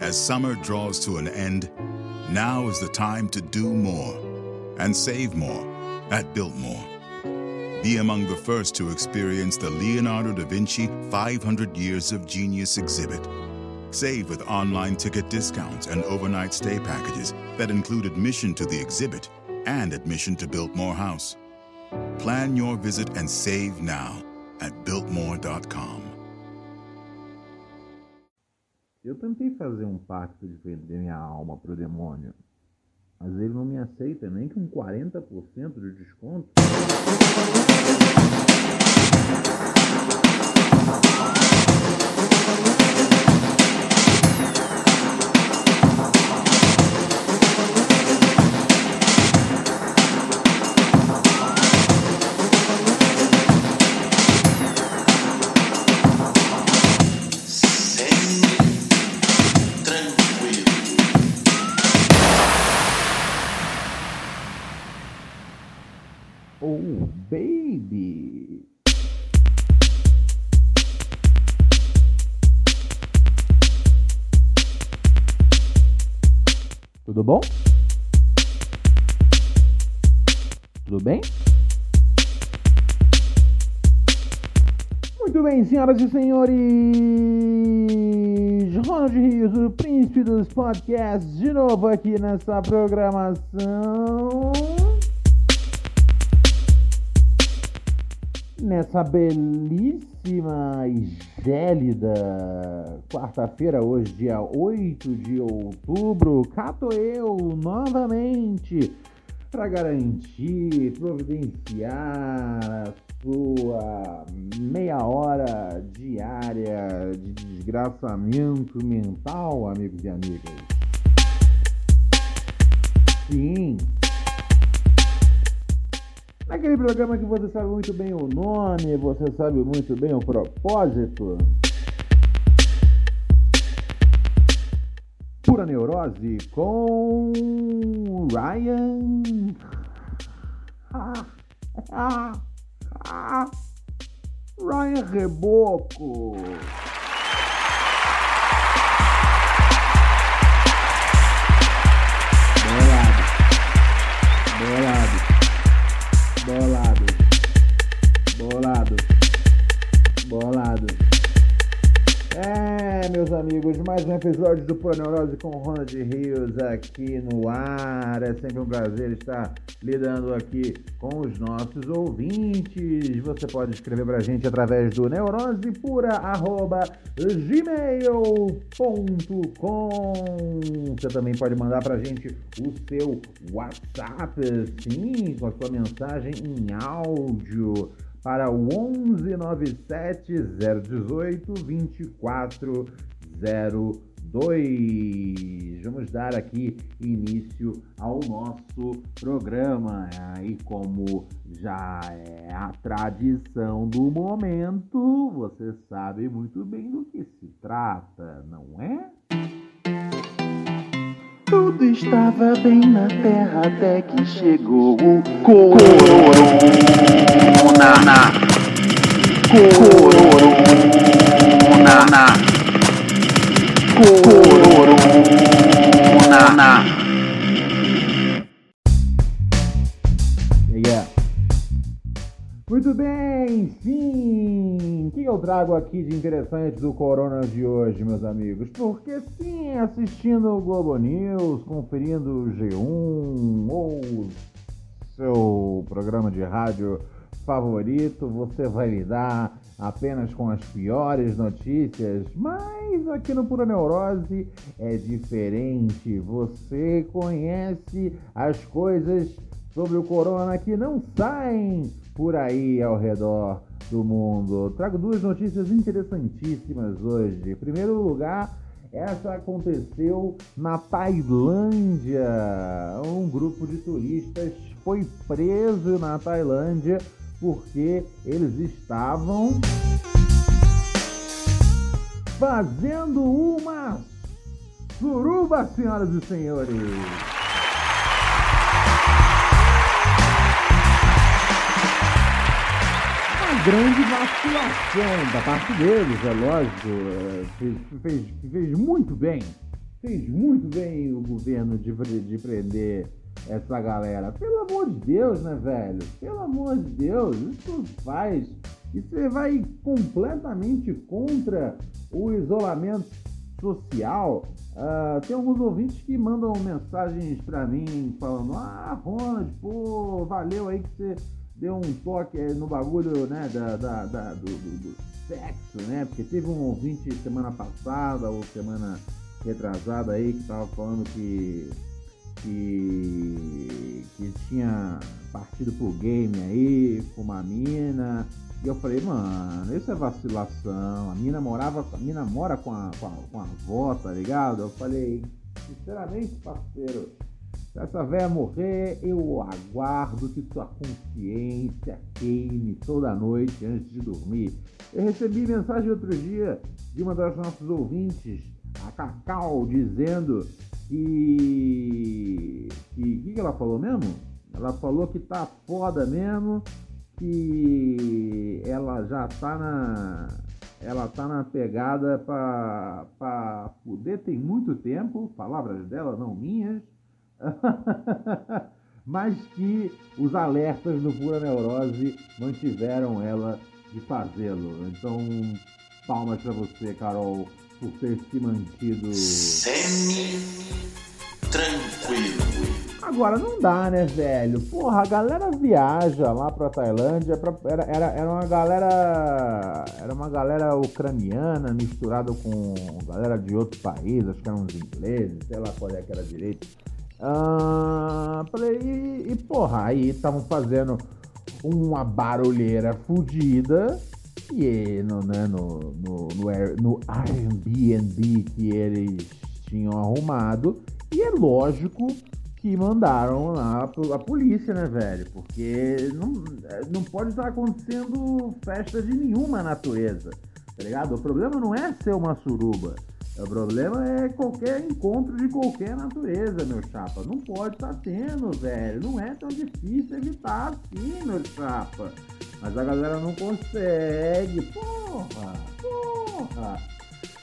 As summer draws to an end, now is the time to do more and save more at Biltmore. Be among the first to experience the Leonardo da Vinci 500 Years of Genius exhibit. Save with online ticket discounts and overnight stay packages that include admission to the exhibit and admission to Biltmore House. Plan your visit and save now at Biltmore.com. Eu tentei fazer um pacto de vender minha alma pro demônio, mas ele não me aceita nem com 40% de desconto. Tudo bom? Tudo bem? Muito bem, senhoras e senhores! Ronald Rios, o príncipe dos podcasts, de novo aqui nessa programação. Nessa belíssima e gélida quarta-feira, hoje, dia 8 de outubro, cato eu novamente para garantir, providenciar a sua meia hora diária de desgraçamento mental, amigos e amigas. Sim, Naquele programa que você sabe muito bem o nome, você sabe muito bem o propósito. Pura Neurose com Ryan. Ryan Reboco. Bolado. Meus amigos, mais um episódio do Pura Neurose com Ronald Rios aqui no ar. É sempre um prazer estar lidando aqui com os nossos ouvintes. Você pode escrever pra gente através do neurosepura.gmail.com. Você também pode mandar pra gente o seu WhatsApp, sim, com a sua mensagem em áudio para o 11 97 018 2402. Vamos dar aqui início ao nosso programa. E como já é a tradição do momento, você sabe muito bem do que se trata, não é? Tudo estava bem na terra até que chegou o corona. Corona. Corona. Yeah. Muito bem, sim! O que eu trago aqui de interessante do Corona de hoje, meus amigos? Porque sim, assistindo o Globo News, conferindo o G1 ou seu programa de rádio favorito, você vai lidar apenas com as piores notícias, mas aqui no Pura Neurose é diferente. Você conhece as coisas sobre o corona que não saem por aí ao redor do mundo. Trago duas notícias interessantíssimas hoje. Em primeiro lugar, essa aconteceu na Tailândia. Um grupo de turistas foi preso na Tailândia porque eles estavam fazendo uma suruba, senhoras e senhores. Uma grande vacilação da parte deles, é lógico. é, Fez, fez, fez muito bem. fez muito bem o governo de, de prender essa galera. Pelo amor de Deus, né, velho? Pelo amor de Deus, isso faz. E você vai completamente contra o isolamento social. Uh, tem alguns ouvintes que mandam mensagens para mim falando: Ah, Ronald, pô, valeu aí que você deu um toque no bagulho, né, da, da, da do, do, do, sexo, né? Porque teve um ouvinte semana passada ou semana retrasada aí que tava falando que que, que tinha partido pro game aí com uma mina. E eu falei, mano, isso é vacilação. A mina morava, a mina mora com a, com a, com a avó, tá ligado? Eu falei, sinceramente, parceiro, se essa véia morrer, eu aguardo que sua consciência queime toda noite antes de dormir. Eu recebi mensagem outro dia de uma das nossas ouvintes, Cacau, dizendo que. O que, que ela falou mesmo? Ela falou que tá foda mesmo, que ela já tá na. Ela tá na pegada pra, pra poder tem muito tempo, palavras dela, não minhas, mas que os alertas do Pura Neurose mantiveram ela de fazê-lo. Então, palmas para você, Carol, por ter se mantido. Semi-tranquilo. Agora não dá, né, velho? Porra, a galera viaja lá pra Tailândia, pra, era, era, era uma galera. Era uma galera ucraniana misturada com galera de outro país, acho que eram uns ingleses, sei lá qual é que era direito. Ah, e, e, porra, aí estavam fazendo uma barulheira fodida e no, né, no, no, no, no Airbnb que eles tinham arrumado. E é lógico que mandaram lá a polícia, né, velho? Porque não, não pode estar acontecendo festa de nenhuma natureza, tá ligado? O problema não é ser uma suruba. O problema é qualquer encontro de qualquer natureza, meu chapa. Não pode estar tendo, velho. Não é tão difícil evitar assim, meu chapa. Mas a galera não consegue. Porra, porra.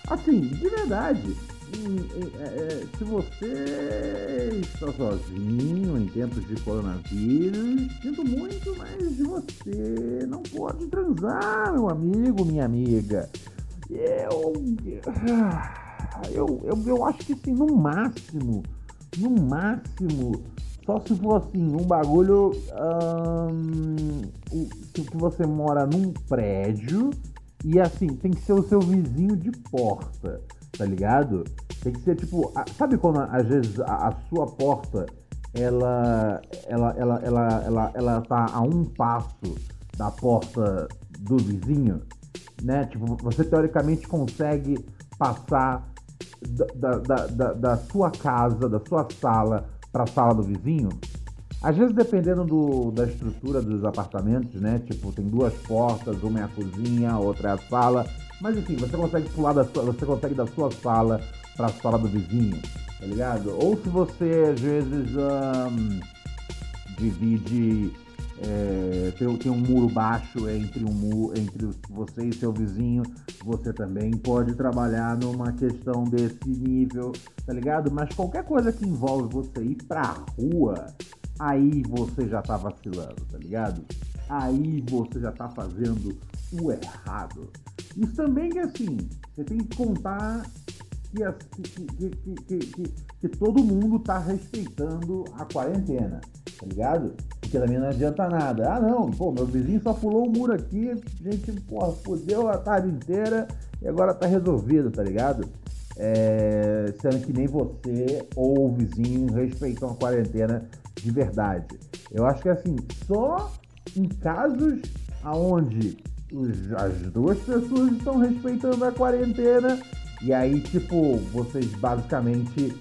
Assim, de verdade é, é, se você está sozinho em tempos de coronavírus, sinto muito, mas você não pode transar, meu amigo, minha amiga. Eu, eu, eu, eu acho que assim, no máximo, no máximo, só se for assim, um bagulho hum, que você mora num prédio e assim, tem que ser o seu vizinho de porta tá ligado? Tem que ser tipo, sabe quando às vezes a, a, sua porta ela, ela, ela, ela, ela, ela tá a um passo da porta do vizinho, né? Tipo, você teoricamente consegue passar da, da, da, da sua casa, da sua sala para a sala do vizinho. Às vezes, dependendo do, da estrutura dos apartamentos, né? Tipo, tem duas portas, uma é a cozinha, outra é a sala. Mas enfim, você consegue pular da sua, você consegue da sua sala para a sala do vizinho, tá ligado? Ou se você às vezes divide é, tem, tem, um muro baixo entre, um entre você e seu vizinho, você também pode trabalhar numa questão desse nível, tá ligado? Mas qualquer coisa que envolve você ir pra rua, aí você já tá vacilando, tá ligado? Aí você já tá fazendo o errado. Isso também é assim, você tem que contar que, que, que, todo mundo tá respeitando a quarentena, tá ligado? Porque também não adianta nada. Ah não, pô, meu vizinho só pulou o muro aqui, a gente, porra, fudeu a tarde inteira e agora tá resolvido, tá ligado? É, sendo que nem você ou o vizinho respeitam a quarentena de verdade. Eu acho que assim, só em casos aonde as duas pessoas estão respeitando a quarentena e aí, tipo, vocês basicamente,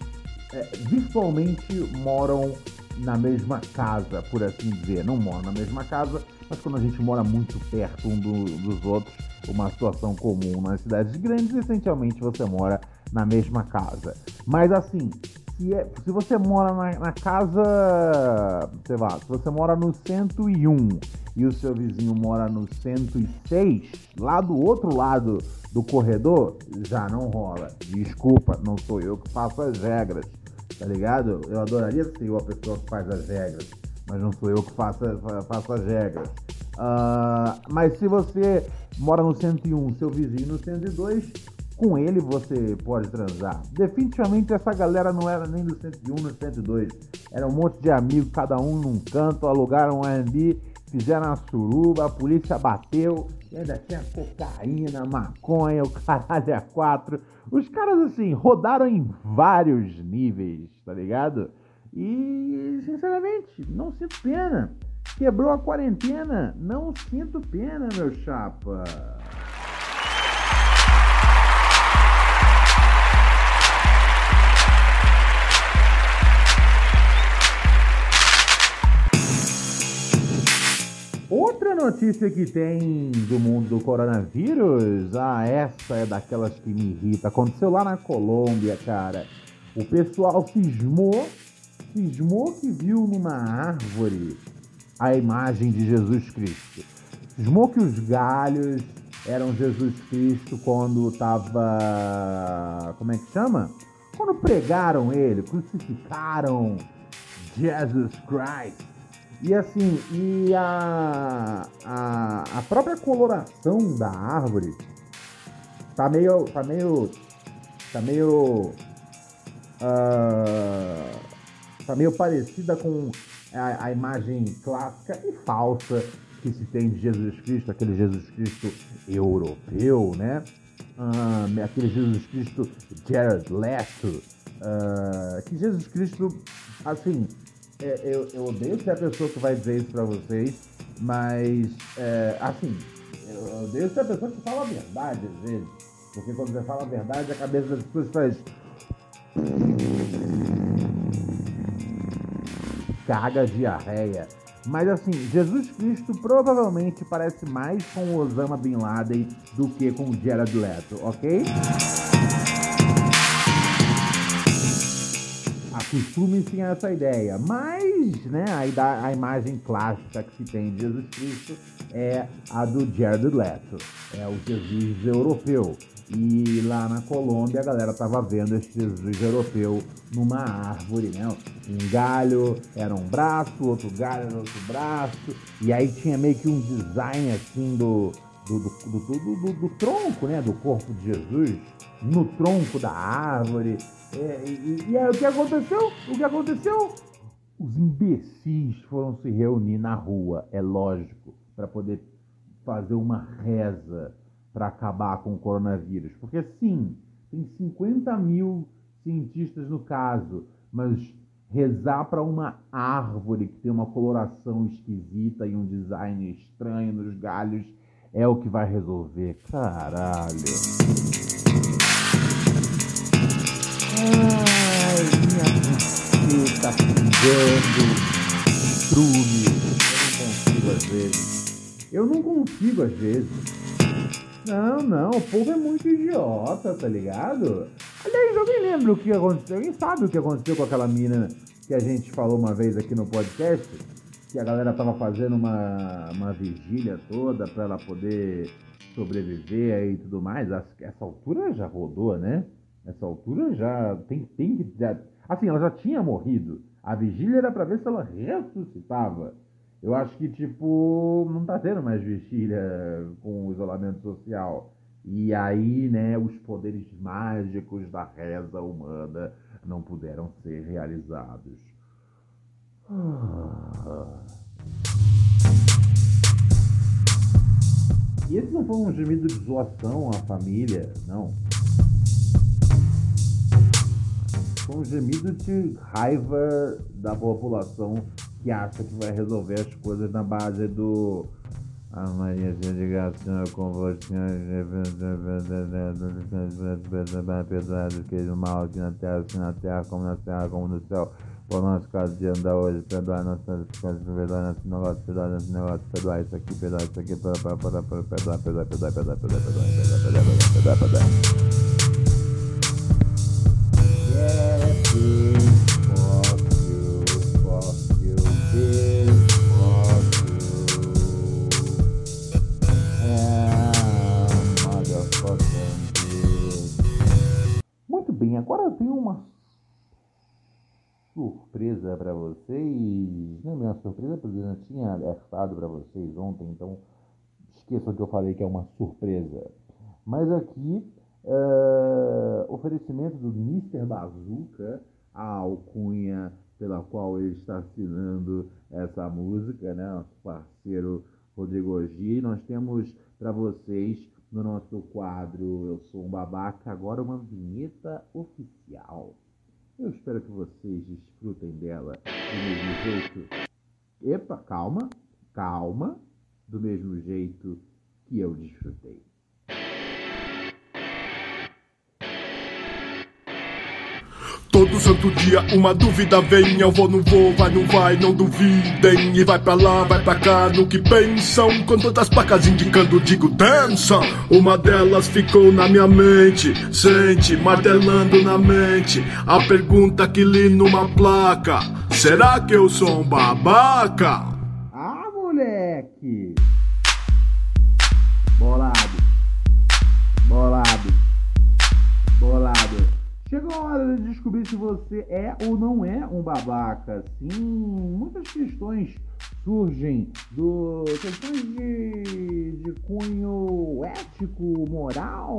é, virtualmente moram na mesma casa, por assim dizer. Não moram na mesma casa, mas quando a gente mora muito perto um do, dos outros, uma situação comum nas cidades grandes, essencialmente você mora na mesma casa. Mas assim, se, é, se você mora na, na casa, sei lá, se você mora no 101 e o seu vizinho mora no 106, lá do outro lado do corredor, já não rola. Desculpa, não sou eu que faço as regras, tá ligado? Eu adoraria ser eu a pessoa que faz as regras, mas não sou eu que faço, faço as regras. Uh, mas se você mora no 101, seu vizinho no 102, com ele você pode transar. Definitivamente essa galera não era nem do 101 no 102. Era um monte de amigos, cada um num canto, alugaram um Airbnb, fizeram a suruba, a polícia bateu, e ainda tinha cocaína, maconha, o caralho a quatro. Os caras, assim, rodaram em vários níveis, tá ligado? E, sinceramente, não sinto pena. Quebrou a quarentena, não sinto pena, meu chapa. Outra notícia que tem do mundo do coronavírus, ah, essa é daquelas que me irrita. Aconteceu lá na Colômbia, cara. O pessoal cismou, cismou que viu numa árvore a imagem de Jesus Cristo. Cismou que os galhos eram Jesus Cristo quando tava. Como é que chama? Quando pregaram ele, crucificaram Jesus Christ. E assim, e a, a, a própria coloração da árvore tá meio. tá meio. tá meio. Uh, tá meio parecida com a, a, imagem clássica e falsa que se tem de Jesus Cristo, aquele Jesus Cristo europeu, né? Uh, aquele Jesus Cristo Jared Leto, uh, que Jesus Cristo, assim, é, eu, eu odeio ser a pessoa que vai dizer isso pra vocês, mas, é, assim, eu odeio ser a pessoa que fala a verdade às vezes. Porque quando você fala a verdade, a cabeça das pessoas faz. Caga diarreia. Mas assim, Jesus Cristo provavelmente parece mais com Osama Bin Laden do que com Jared Leto, ok? Acostume-se a essa ideia. Mas, né, a, a imagem clássica que se tem de Jesus Cristo é a do Jared Leto, é o Jesus europeu. E lá na Colômbia a galera tava vendo esse Jesus europeu numa árvore, né? Um galho era um braço, outro galho era outro braço, e aí tinha meio que um design assim do, do, do, do, do, do tronco, né? Do corpo de Jesus, no tronco da árvore. É, e, e, aí o que aconteceu? O que aconteceu? Os imbecis foram se reunir na rua, é lógico, para poder fazer uma reza para acabar com o coronavírus. Porque sim, tem 50 mil cientistas no caso, mas rezar para uma árvore que tem uma coloração esquisita e um design estranho nos galhos é o que vai resolver. Caralho. Ai, minha buceta pingando, trume. Eu não consigo às vezes. Eu não consigo às vezes. Não, não, o povo é muito idiota, tá ligado? Aliás, alguém lembra o que aconteceu? Alguém sabe o que aconteceu com aquela mina que a gente falou uma vez aqui no podcast? Que a galera tava fazendo uma, uma vigília toda pra ela poder sobreviver e tudo mais. Essa altura já rodou, né? Nessa altura já tem, tem que. Já, assim, ela já tinha morrido. A vigília era para ver se ela ressuscitava. Eu acho que, tipo, não tá tendo mais vigília com o isolamento social. E aí, né, os poderes mágicos da reza humana não puderam ser realizados. Ah. E esse não foi um gemido de zoação à família, não. Um gemido de raiva da população que acha que vai resolver as coisas na base do. A Maria de graça convosco, perdoado que o mal aqui na terra, assim na terra, como na terra, como no céu. Por nosso caso de andar hoje, perdoar nossas coisas, perdoar nosso negócio, perdoar nosso negócio, perdoar isso aqui, perdoar isso aqui, perdoar, perdoar, perdoar, perdoar, perdoar, perdoar, perdoar, perdoar, perdoar, perdoar, perdoar, perdoar, perdoar. Yeah. Agora eu tenho uma surpresa para vocês. Não é uma surpresa, porque eu já tinha alertado para vocês ontem, então esqueçam que eu falei que é uma surpresa. Mas aqui, uh, oferecimento do Mr. Bazooka, a alcunha pela qual ele está assinando essa música, né? Nosso parceiro Rodrigo Ogi. Nós temos para vocês no nosso quadro Eu Sou um Babaca agora uma vinheta oficial. Eu espero que vocês desfrutem dela do mesmo jeito. Epa, calma, calma, do mesmo jeito que eu desfrutei. Todo santo dia uma dúvida vem, eu vou, não vou, vai, não vai, não duvidem. E vai pra lá, vai pra cá, no que pensam. Com todas as placas indicando, digo dança. Uma delas ficou na minha mente, sente, martelando na mente. A pergunta que li numa placa: Será que eu sou um babaca? Ah, moleque! Bolado, bolado, bolado. Chegou a hora de descobrir se você é ou não é um babaca. Sim, muitas questões surgem do questões de, de cunho ético, moral.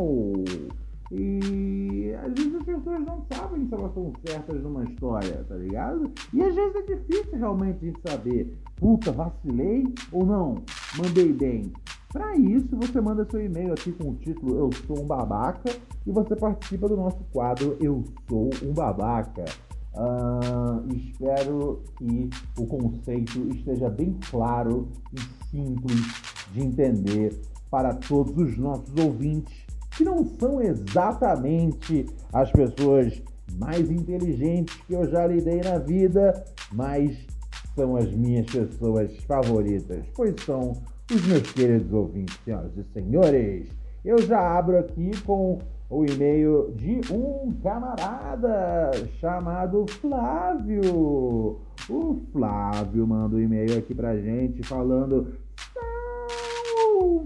E às vezes as pessoas não sabem se elas estão certas numa história, tá ligado? E às vezes é difícil realmente de saber, puta, vacilei ou não, mandei bem. Para isso, você manda seu e-mail aqui com o título Eu Sou um Babaca e você participa do nosso quadro Eu Sou um Babaca. Uh, espero que o conceito esteja bem claro e simples de entender para todos os nossos ouvintes que não são exatamente as pessoas mais inteligentes que eu já lidei na vida, mas são as minhas pessoas favoritas, pois são os meus queridos ouvintes, senhoras e senhores, eu já abro aqui com o e-mail de um camarada chamado Flávio. O Flávio manda um e-mail aqui pra gente falando: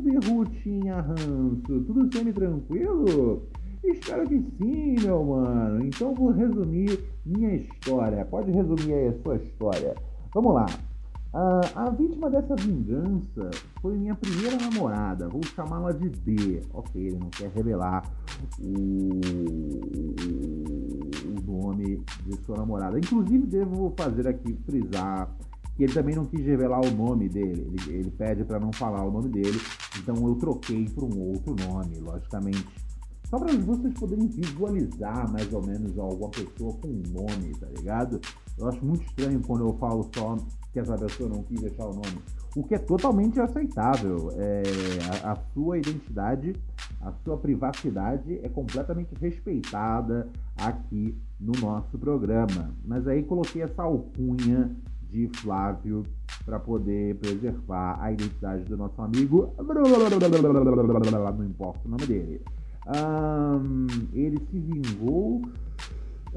Rutinha Ranço, tudo semi-tranquilo? Espero que sim, meu mano. Então vou resumir minha história. Pode resumir aí a sua história. Vamos lá. Uh, a vítima dessa vingança foi minha primeira namorada, vou chamá-la de D. Ok, ele não quer revelar o, o nome de sua namorada. Inclusive, devo fazer aqui frisar que ele também não quis revelar o nome dele. Ele, ele pede para não falar o nome dele, então eu troquei por um outro nome, logicamente. Só para vocês poderem visualizar mais ou menos alguma pessoa com um nome, tá ligado? Eu acho muito estranho quando eu falo só que essa pessoa não quis deixar o nome. O que é totalmente aceitável. É, a, a sua identidade, a sua privacidade é completamente respeitada aqui no nosso programa. Mas aí coloquei essa alcunha de Flávio para poder preservar a identidade do nosso amigo. Não importa o nome dele. Um, ele se vingou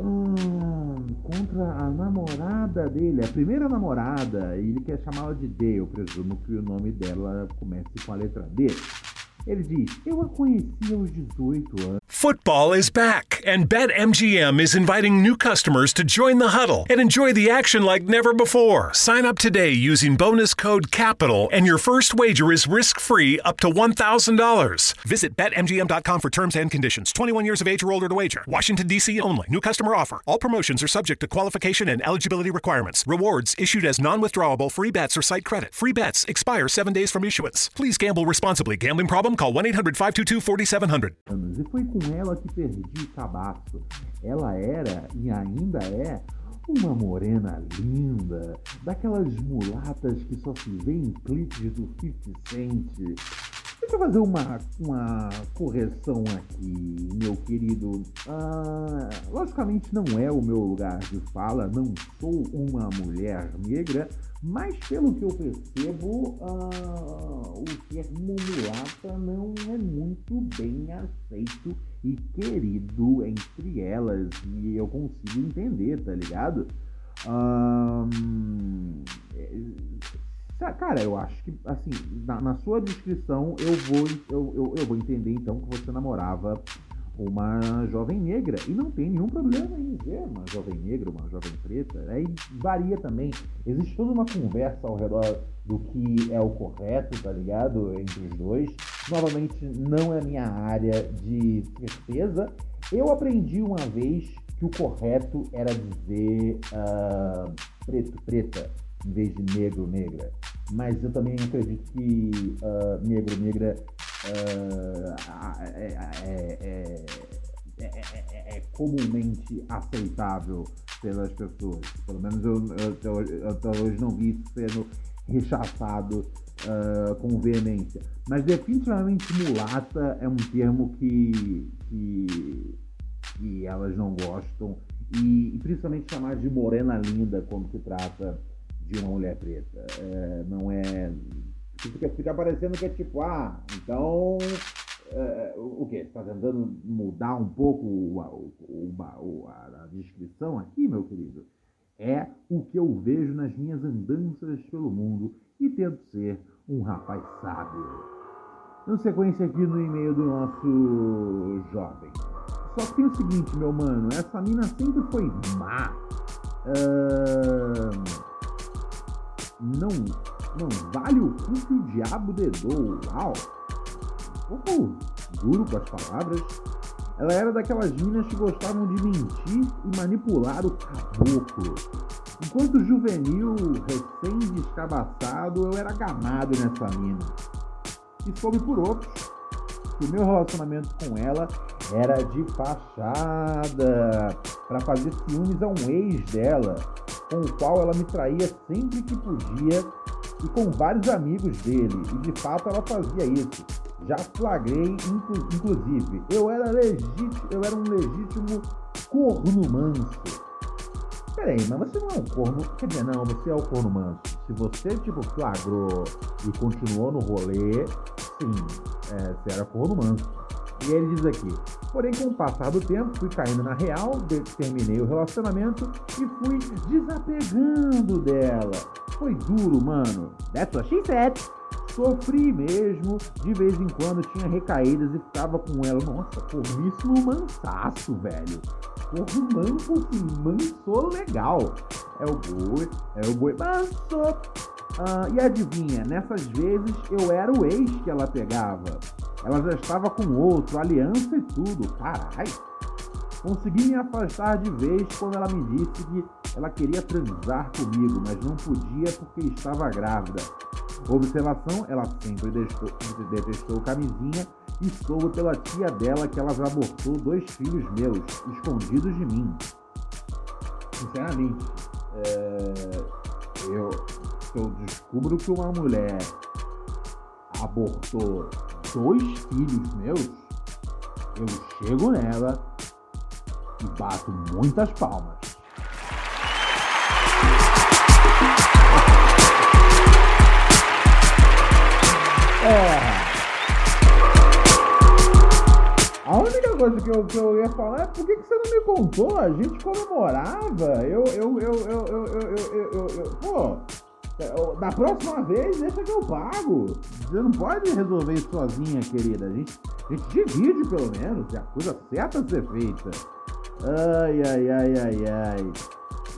Hum, contra a namorada dele, a primeira namorada, ele quer chamá-la de D, eu presumo que o nome dela comece com a letra D. Ele diz: Eu a conheci aos 18 anos. Football is back, and BetMGM is inviting new customers to join the huddle and enjoy the action like never before. Sign up today using bonus code CAPITAL, and your first wager is risk free up to $1,000. Visit BetMGM.com for terms and conditions. 21 years of age or older to wager. Washington, D.C. only. New customer offer. All promotions are subject to qualification and eligibility requirements. Rewards issued as non withdrawable free bets or site credit. Free bets expire seven days from issuance. Please gamble responsibly. Gambling problem? Call 1 800 522 4700. E foi com ela que perdi o cabaço. Ela era e ainda é uma morena linda, daquelas mulatas que só se vê em clipes do 50 Cent. Deixa eu fazer uma, uma correção aqui, meu querido. Ah, logicamente não é o meu lugar de fala, não sou uma mulher negra, mas pelo que eu percebo, ah, o termo mulata não é muito bem aceito e querido entre elas. E eu consigo entender, tá ligado? Cara, eu acho que, assim, na, na sua descrição eu vou, eu, eu, eu, vou entender então que você namorava uma jovem negra. E não tem nenhum problema em dizer uma jovem negra, uma jovem preta. Aí varia também. Existe toda uma conversa ao redor do que é o correto, tá ligado? Entre os dois. Novamente, não é minha área de certeza. Eu aprendi uma vez que o correto era dizer uh, preto, preta, em vez de negro, negra. Mas eu também acredito que uh, negro, negra é, é, é, comumente aceitável pelas pessoas. Pelo menos eu, eu, eu até hoje não vi isso sendo rechaçado uh, com veemência. Mas definitivamente mulata é um termo que, que, que elas não gostam. E, e, principalmente chamar de morena linda quando se trata de uma mulher preta. É, não é. Fica, fica parecendo que é tipo, ah, então. É, o que? Está tentando mudar um pouco a, a descrição aqui, meu querido? É o que eu vejo nas minhas andanças pelo mundo e tento ser um rapaz sábio. Na sequência aqui no e-mail do nosso jovem. Só que tem o seguinte, meu mano, essa mina sempre foi má. Uh não, não vale o cu que o diabo dedou. Uau! Um pouco duro com as palavras. Ela era daquelas minas que gostavam de mentir e manipular o caboclo. Enquanto juvenil, recém-descabaçado, eu era gamado nessa mina. E soube por outros que o meu relacionamento com ela era de fachada para fazer ciúmes a um ex dela com o qual ela me traía sempre que podia e com vários amigos dele, e de fato ela fazia isso. Já flagrei, inclu inclusive, eu era legítimo, eu era um legítimo corno manso. Peraí, mas você não é um corno. Quer dizer, não, você é o corno manso. Se você, tipo, flagrou e continuou no rolê, sim, é, você era corno manso. E ele diz aqui: Porém, com o passar do tempo, fui caindo na real, terminei o relacionamento e fui desapegando dela. Foi duro, mano. That's what she said. Sofri mesmo, de vez em quando tinha recaídas e ficava com ela. Nossa, porríssimo mansaço, velho. Porra, manso assim, manso legal. É o boi, é o boi manso. Ah, e adivinha, nessas vezes eu era o ex que ela pegava. Ela já estava com outro, aliança e tudo. Carai! Consegui me afastar de vez quando ela me disse que ela queria transar comigo, mas não podia porque estava grávida. Observação: ela sempre detestou, detestou camisinha e soube pela tia dela que ela já abortou dois filhos meus, escondidos de mim. Sinceramente, é, eu, eu descubro que uma mulher abortou dois filhos meus, eu chego nela e bato muitas palmas. É. A única coisa que eu, que eu ia falar é por que, que você não me contou? A gente comemorava. Eu, eu, eu, eu, eu, eu, eu, eu, eu pô, da próxima vez, deixa que eu pago. Você não pode resolver isso sozinha, querida. A gente, a gente divide, pelo menos. É a coisa certa a ser feita. Ai, ai, ai, ai, ai.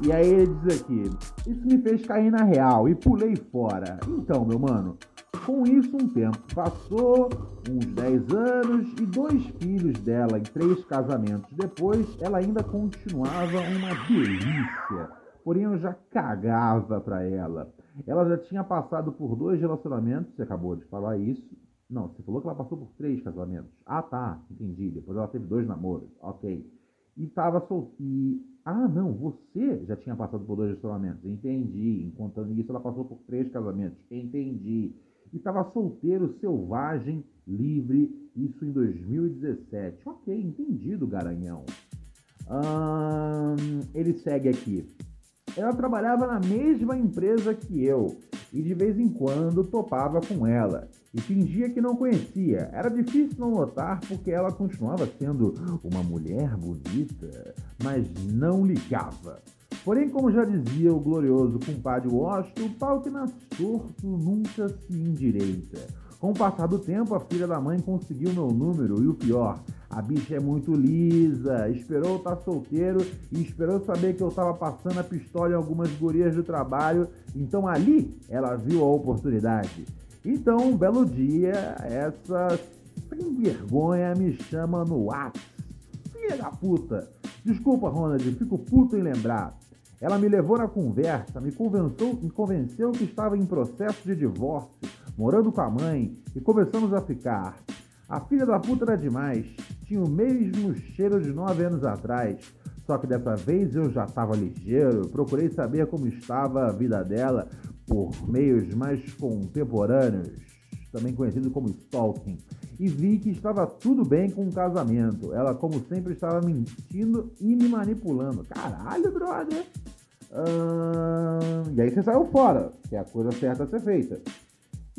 E aí ele diz aqui: Isso me fez cair na real e pulei fora. Então, meu mano, com isso um tempo passou, uns 10 anos, e dois filhos dela em três casamentos depois, ela ainda continuava uma delícia. Porém, eu já cagava pra ela. Ela já tinha passado por dois relacionamentos, você acabou de falar isso. Não, você falou que ela passou por três casamentos. Ah, tá, entendi. Depois ela teve dois namoros, ok. E tava solteira. Ah, não, você já tinha passado por dois relacionamentos, entendi. Enquanto isso, ela passou por três casamentos, entendi. E tava solteiro, selvagem, livre, isso em 2017. Ok, entendido, garanhão. Hum, ele segue aqui. Ela trabalhava na mesma empresa que eu e de vez em quando topava com ela e fingia que não conhecia. Era difícil não notar porque ela continuava sendo uma mulher bonita, mas não ligava. Porém, como já dizia o glorioso compadre Washington, o pau que nasce torto nunca se endireita. Com o passar do tempo, a filha da mãe conseguiu meu número e o pior, A bicha é muito lisa, esperou estar solteiro e esperou saber que eu tava passando a pistola em algumas gurias do trabalho. Então ali ela viu a oportunidade. Então, um belo dia, essa sem vergonha me chama no WhatsApp. Filha da puta! Desculpa, Ronald, fico puto em lembrar. Ela me levou na conversa, me convenceu, me convenceu que estava em processo de divórcio, morando com a mãe, e começamos a ficar. A filha da puta era demais, tinha o mesmo cheiro de nove anos atrás. Só que dessa vez eu já estava ligeiro, procurei saber como estava a vida dela por meios mais contemporâneos, também conhecido como stalking, e vi que estava tudo bem com o casamento. Ela, como sempre, estava mentindo e me manipulando. Caralho, brother! e aí você saiu fora, que é a coisa certa a ser feita.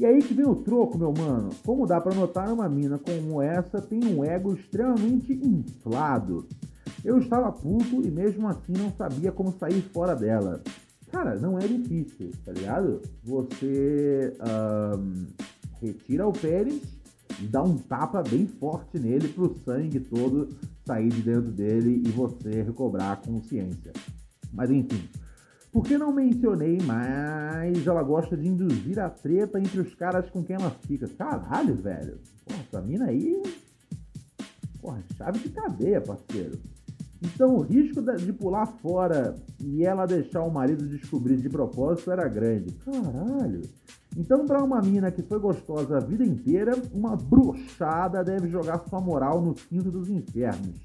E aí que vem o troco, meu mano. Como dá para notar, uma mina como essa tem um ego extremamente inflado. Eu estava puto e mesmo assim não sabia como sair fora dela. Cara, não é difícil, tá ligado? Você um, retira o pênis e dá um tapa bem forte nele pro sangue todo sair de dentro dele e você recobrar a consciência. Mas enfim, por que não mencionei mais ela gosta de induzir a treta entre os caras com quem ela fica? Caralho, velho. Porra, essa mina aí. Porra, chave de cadeia, parceiro. Então o risco de pular fora e ela deixar o marido descobrir de propósito era grande. Caralho. Então, para uma mina que foi gostosa a vida inteira, uma bruxada deve jogar sua moral no quinto dos infernos.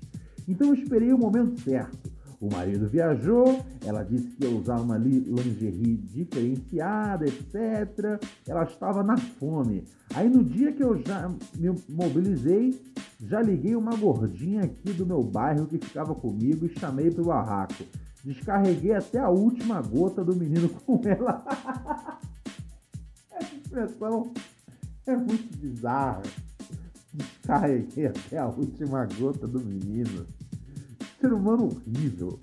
Então, eu esperei o momento certo. O marido viajou, ela disse que ia usar uma lingerie diferenciada, etc. Ela estava na fome. Aí no dia que eu já me mobilizei, já liguei uma gordinha aqui do meu bairro que ficava comigo e chamei pro barraco. Descarreguei até a última gota do menino com ela. Essa expressão é muito bizarra. Descarreguei até a última gota do menino ser humano horrível.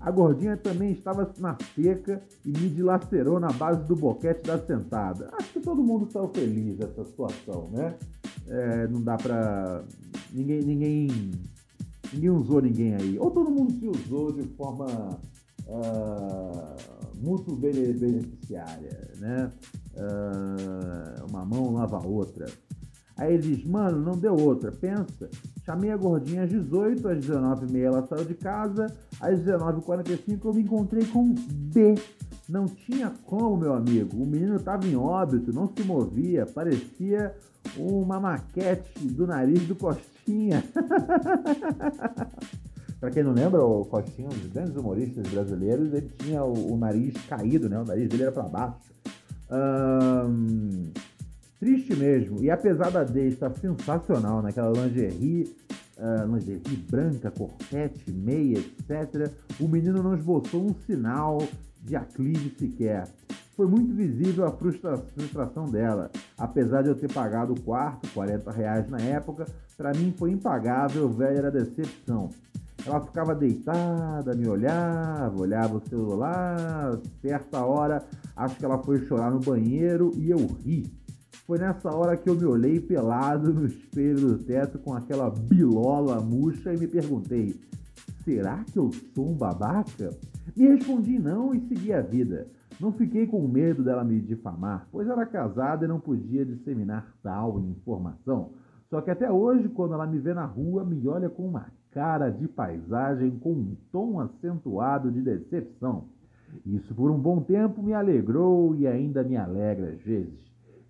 A gordinha também estava na seca e me dilacerou na base do boquete da sentada. Acho que todo mundo saiu feliz dessa situação, né? É, não dá pra. Ninguém, ninguém. Ninguém usou ninguém aí. Ou todo mundo se usou de forma uh, muito beneficiária, né? Uh, uma mão lava a outra. Aí ele diz, mano, não deu outra. Pensa, chamei a gordinha às 18, às 19h30 ela saiu de casa, às 19h45 eu me encontrei com B. Não tinha como, meu amigo. O menino estava em óbito, não se movia, parecia uma maquete do nariz do Costinha. Para quem não lembra, o Costinha, um dos grandes humoristas brasileiros, ele tinha o, o nariz caído, né? O nariz dele era para baixo. Um, Triste mesmo. E apesar da D estar sensacional naquela lingerie, uh, lingerie branca, corpete, meia, etc., o menino não esboçou um sinal de aclive sequer. Foi muito visível a frustração dela. Apesar de eu ter pagado o quarto, 40 reais na época, para mim foi impagável, velho, era decepção. Ela ficava deitada, me olhava, olhava o celular. Certa hora, acho que ela foi chorar no banheiro e eu ri. Foi nessa hora que eu me olhei pelado no espelho do teto com aquela bilola murcha e me perguntei: será que eu sou um babaca? Me respondi não e segui a vida. Não fiquei com medo dela me difamar, pois era casada e não podia disseminar tal informação. Só que até hoje, quando ela me vê na rua, me olha com uma cara de paisagem com um tom acentuado de decepção. Isso por um bom tempo me alegrou e ainda me alegra às vezes.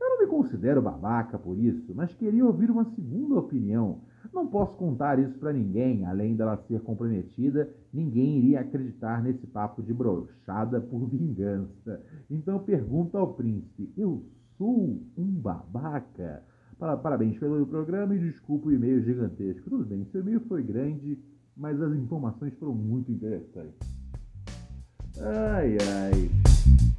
Eu não me considero babaca por isso, mas queria ouvir uma segunda opinião. Não posso contar isso para ninguém, além dela ser comprometida, ninguém iria acreditar nesse papo de brochada por vingança. Então pergunto ao príncipe: eu sou um babaca? Parabéns pelo programa e desculpa o e-mail gigantesco. Tudo bem, seu e-mail foi grande, mas as informações foram muito interessantes. Ai, ai.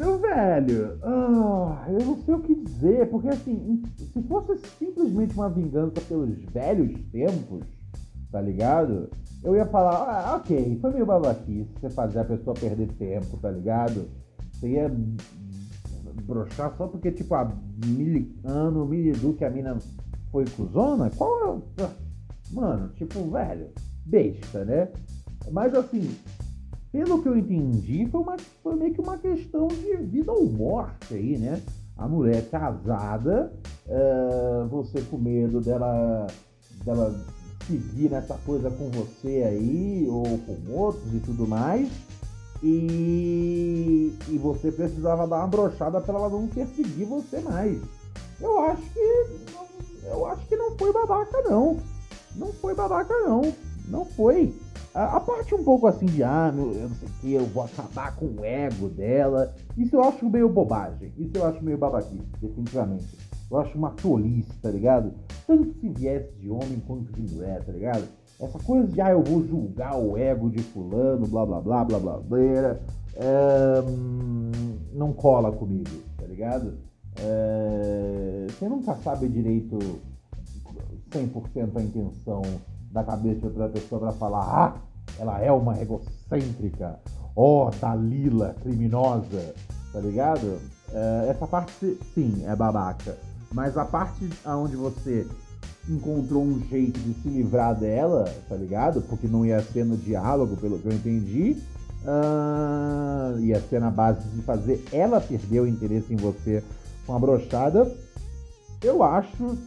Meu velho, ah, eu não sei o que dizer, porque assim, se fosse simplesmente uma vingança pelos velhos tempos, tá ligado? Eu ia falar, ah, ok, foi meio babaquice você fazer a pessoa perder tempo, tá ligado? Você ia brochar só porque, tipo, a Milicano, Milidu, que a mina foi cuzona? Qual é. Mano, tipo, velho, besta, né? Mas assim, pelo que eu entendi, foi, uma, foi meio que uma questão de vida ou morte aí, né? A mulher casada, uh, você com medo dela, dela seguir nessa coisa com você aí, ou com outros e tudo mais. E, e você precisava dar uma brochada para ela não perseguir você mais. Eu acho que. Eu acho que não foi babaca, não. Não foi babaca, não. Não foi. A, a, parte um pouco assim de, ah, meu, eu não sei o que, eu vou acabar com o ego dela. Isso eu acho meio bobagem. Isso eu acho meio babaquice, definitivamente. Eu acho uma tolice, tá ligado? Tanto se viesse de homem quanto de mulher, tá ligado? Essa coisa de, ah, eu vou julgar o ego de fulano, blá blá blá blá blá blá, é, não cola comigo, tá ligado? É, você nunca sabe direito 100% a intenção da cabeça de outra pessoa para falar, ah, ela é uma egocêntrica, ó, oh, Dalila, criminosa, tá ligado? É, essa parte, sim, é babaca. Mas a parte onde você encontrou um jeito de se livrar dela, tá ligado? Porque não ia ser no diálogo, pelo que eu entendi. Uh, ia ser na base de fazer ela perder o interesse em você com a brochada. Eu acho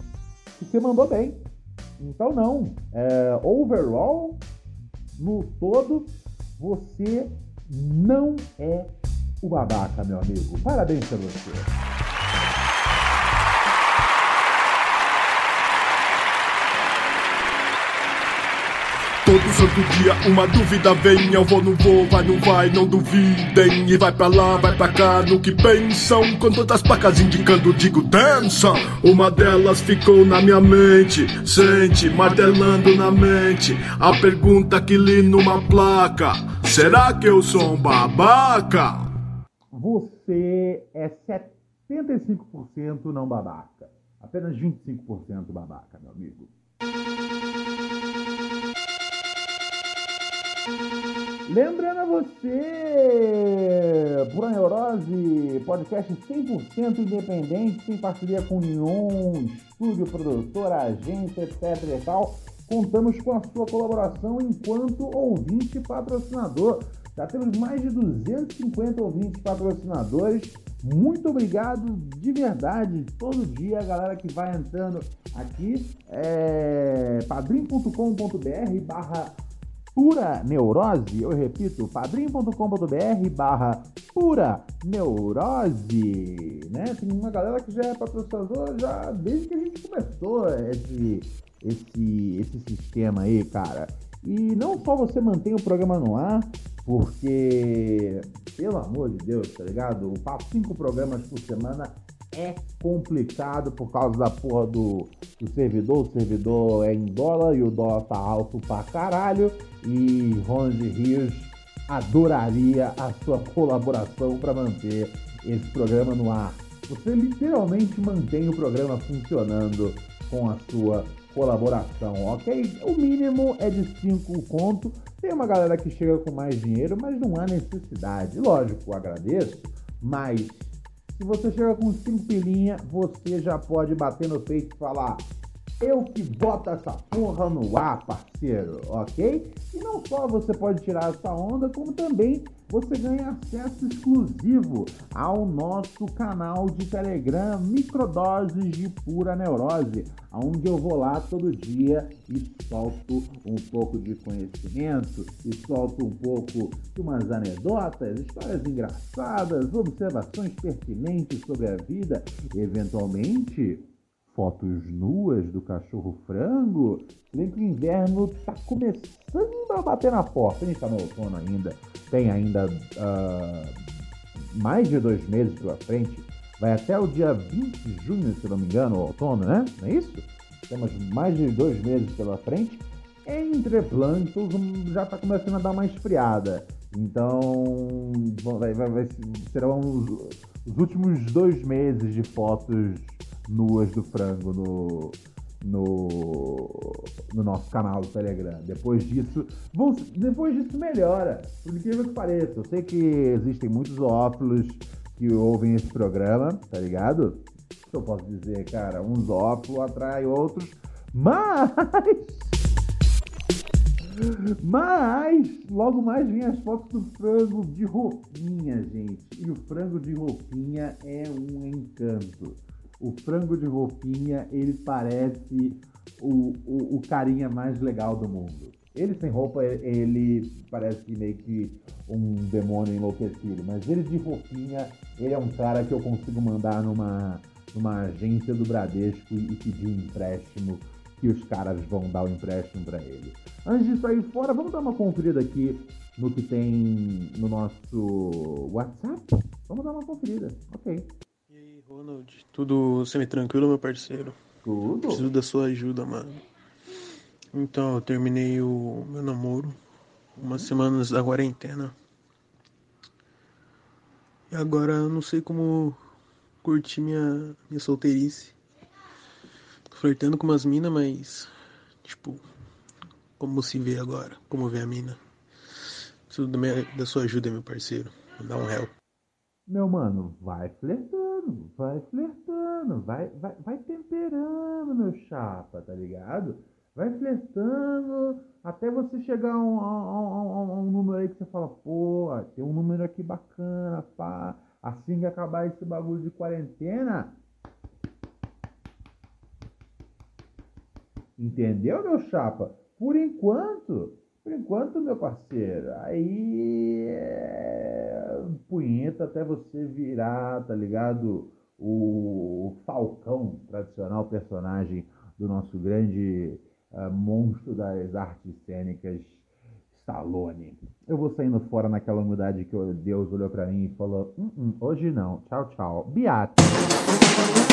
que você mandou bem. Então não. É, overall, no todo, você não é o babaca, meu amigo. Parabéns pra você. Todo santo dia uma dúvida vem, eu vou, não vou, vai, não vai, não duvidem. E vai pra lá, vai pra cá, no que pensam. Com tantas placas indicando, digo, dança. Uma delas ficou na minha mente, sente, martelando na mente. A pergunta que li numa placa: será que eu sou um babaca? Você é 75% não babaca. Apenas 25% babaca, meu amigo. Lembrando a você, Pura Neurose, podcast 100% independente, sem parceria com nenhum estúdio, produtora, agência, etc e tal. Contamos com a sua colaboração enquanto ouvinte patrocinador. Já temos mais de 250 ouvintes patrocinadores. Muito obrigado de verdade, todo dia, a galera que vai entrando aqui. É padrim.com.br barra Pura Neurose, eu repito, padrim.com.br barra Pura Neurose, né? Tem uma galera que já é patrocinador já desde que a gente começou esse, esse, esse sistema aí, cara. E não só você mantém o programa no ar, porque, pelo amor de Deus, tá ligado? Eu faço cinco programas por semana é complicado por causa da porra do, do servidor. O servidor é em dólar e o dólar tá alto pra caralho. E Ronald Rios adoraria a sua colaboração para manter esse programa no ar. Você literalmente mantém o programa funcionando com a sua colaboração, ok? O mínimo é de 5 conto. Tem uma galera que chega com mais dinheiro, mas não há necessidade. Lógico, agradeço, mas se você chega com 5 pilinha, você já pode bater no peito e falar: eu que boto essa porra no ar, parceiro, ok? E não só você pode tirar essa onda, como também você ganha acesso exclusivo ao nosso canal de Telegram Microdoses de Pura Neurose, onde eu vou lá todo dia e solto um pouco de conhecimento, e solto um pouco de umas anedotas, histórias engraçadas, observações pertinentes sobre a vida, eventualmente fotos nuas do cachorro frango, nem que o inverno está começando a bater na porta. A gente está no outono ainda, tem ainda uh, mais de dois meses pela frente. Vai até o dia 20 de junho, se não me engano, o outono, né? Não é isso? Temos mais de dois meses pela frente. Entre plantos já está começando a dar uma esfriada. Então, vai, vai, vai, serão os, os últimos dois meses de fotos nuas do frango no, no, no nosso canal do Telegram. Depois disso, depois disso melhora, por incrível que pareça. Eu sei que existem muitos zoófilos que ouvem esse programa, tá ligado? eu posso dizer, cara? Uns óculos atrai outros, mas. Mas, logo mais vem as fotos do frango de roupinha, gente. E o frango de roupinha é um encanto. O frango de roupinha, ele parece o, o, o carinha mais legal do mundo. Ele sem roupa, ele parece meio que um demônio enlouquecido, mas ele de roupinha, ele é um cara que eu consigo mandar numa, numa agência do Bradesco e pedir um empréstimo que os caras vão dar o empréstimo para ele. Antes disso aí fora, vamos dar uma conferida aqui no que tem no nosso WhatsApp? Vamos dar uma conferida, ok. Ronald, tudo semi-tranquilo, meu parceiro? Tudo? Preciso da sua ajuda, mano. Então, eu terminei o meu namoro umas semanas da quarentena. E agora eu não sei como curtir minha, minha solteirice. Tô flertando com umas minas, mas. Tipo. Como se vê agora? Como vê a mina? Preciso da, minha, da sua ajuda, meu parceiro. Me dá um help. Meu mano, vai flertando, vai flertando, vai, vai, vai temperando, meu chapa, tá ligado? Vai flertando até você chegar a um, a, a a um número aí que você fala, pô, tem um número aqui bacana, pá. Assim que acabar esse bagulho de quarentena. Entendeu, meu chapa? Por enquanto, por enquanto, meu parceiro, aí é punheta até você virar, tá ligado? O Falcão, tradicional personagem do nosso grande ah, monstro das artes cênicas, Stallone. Eu vou saindo fora naquela humildade que Deus olhou pra mim e falou: "Hum, hum, hoje não, tchau, tchau. Beate.